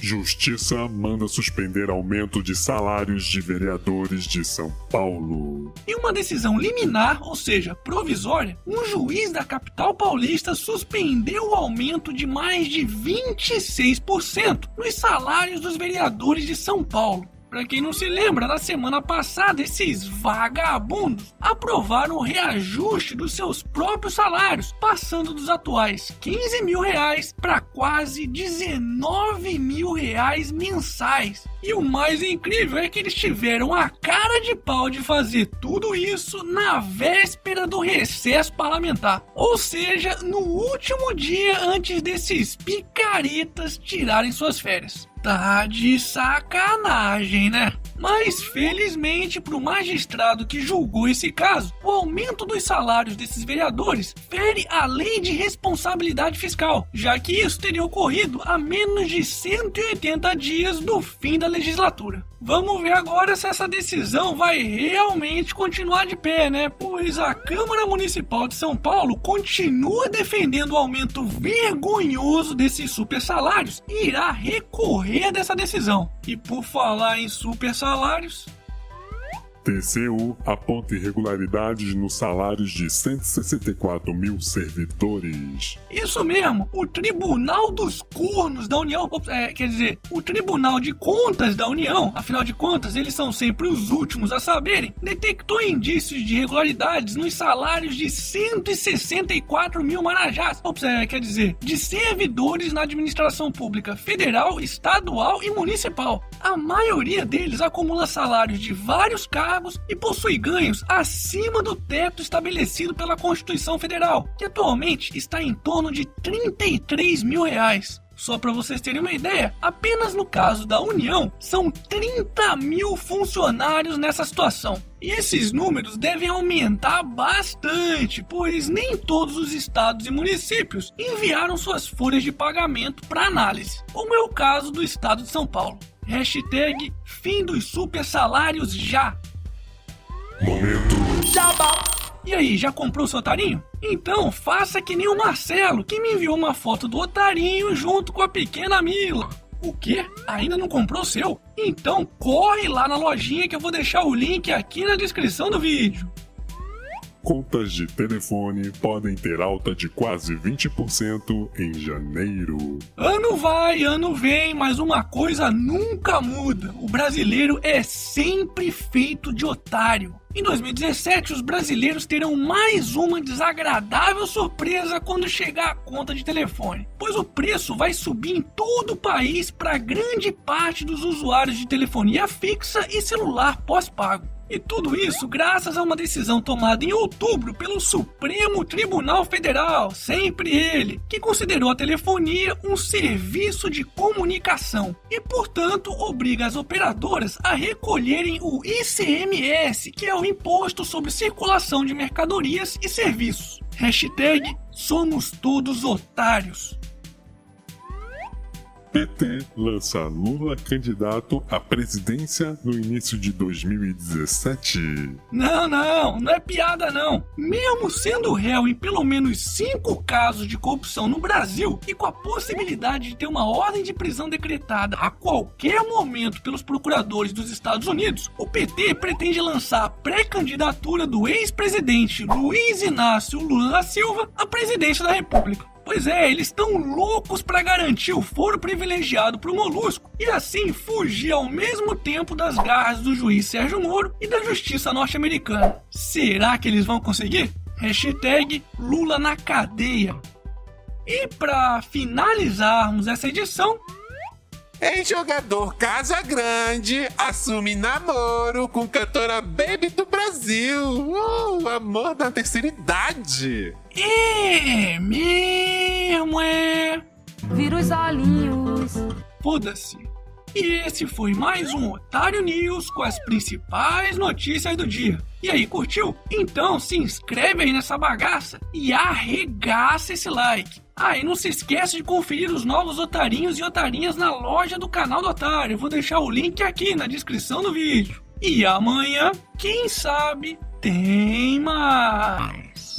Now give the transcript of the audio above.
Justiça manda suspender aumento de salários de vereadores de São Paulo. Em uma decisão liminar, ou seja, provisória, um juiz da capital paulista suspendeu o aumento de mais de 26% nos salários dos vereadores de São Paulo. Para quem não se lembra, na semana passada, esses vagabundos aprovaram o reajuste dos seus próprios salários, passando dos atuais 15 mil reais para quase 19 mil reais mensais. E o mais incrível é que eles tiveram a cara de pau de fazer tudo isso na véspera do recesso parlamentar. Ou seja, no último dia antes desses picaretas tirarem suas férias. Tá de sacanagem, né? Mas felizmente para o magistrado que julgou esse caso, o aumento dos salários desses vereadores fere a lei de responsabilidade fiscal, já que isso teria ocorrido a menos de 180 dias do fim da legislatura. Vamos ver agora se essa decisão vai realmente continuar de pé, né? Pois a Câmara Municipal de São Paulo continua defendendo o aumento vergonhoso desses super salários e irá recorrer dessa decisão. E por falar em super salários, TCU aponta irregularidades nos salários de 164 mil servidores. Isso mesmo, o Tribunal dos Cornos da União, é, quer dizer, o Tribunal de Contas da União, afinal de contas, eles são sempre os últimos a saberem, detectou indícios de irregularidades nos salários de 164 mil marajás, é, quer dizer, de servidores na administração pública federal, estadual e municipal. A maioria deles acumula salários de vários cargos cargos e possui ganhos acima do teto estabelecido pela Constituição Federal, que atualmente está em torno de 33 mil reais. Só para vocês terem uma ideia, apenas no caso da União, são 30 mil funcionários nessa situação. E esses números devem aumentar bastante, pois nem todos os estados e municípios enviaram suas folhas de pagamento para análise, como é o caso do estado de São Paulo. Hashtag fim dos super salários já. Momento. Jabá. E aí, já comprou seu otarinho? Então faça que nem o Marcelo, que me enviou uma foto do otarinho junto com a pequena Mila. O quê? Ainda não comprou o seu? Então corre lá na lojinha que eu vou deixar o link aqui na descrição do vídeo. Contas de telefone podem ter alta de quase 20% em janeiro. Ano vai, ano vem, mas uma coisa nunca muda: o brasileiro é sempre feito de otário. Em 2017, os brasileiros terão mais uma desagradável surpresa quando chegar a conta de telefone, pois o preço vai subir em todo o país para grande parte dos usuários de telefonia fixa e celular pós-pago. E tudo isso graças a uma decisão tomada em outubro pelo Supremo Tribunal Federal, sempre ele, que considerou a telefonia um serviço de comunicação e, portanto, obriga as operadoras a recolherem o ICMS, que é o Imposto sobre Circulação de Mercadorias e Serviços. Hashtag Somos Todos Otários. PT lança Lula candidato à presidência no início de 2017. Não, não, não é piada não. Mesmo sendo réu em pelo menos cinco casos de corrupção no Brasil e com a possibilidade de ter uma ordem de prisão decretada a qualquer momento pelos procuradores dos Estados Unidos, o PT pretende lançar a pré-candidatura do ex-presidente Luiz Inácio Lula da Silva à presidência da República. Pois é, eles estão loucos para garantir o foro privilegiado pro Molusco e assim fugir ao mesmo tempo das garras do juiz Sérgio Moro e da justiça norte-americana. Será que eles vão conseguir? Hashtag Lula na cadeia. E para finalizarmos essa edição, Ex-jogador Casa Grande assume namoro com cantora Baby do Brasil. Uh, amor da terceira idade. é mesmo, é. Vira os olhinhos. Foda-se. E esse foi mais um Otário News com as principais notícias do dia. E aí, curtiu? Então se inscreve aí nessa bagaça e arregaça esse like. Ah, e não se esquece de conferir os novos otarinhos e otarinhas na loja do canal do Otário. Vou deixar o link aqui na descrição do vídeo. E amanhã, quem sabe, tem mais.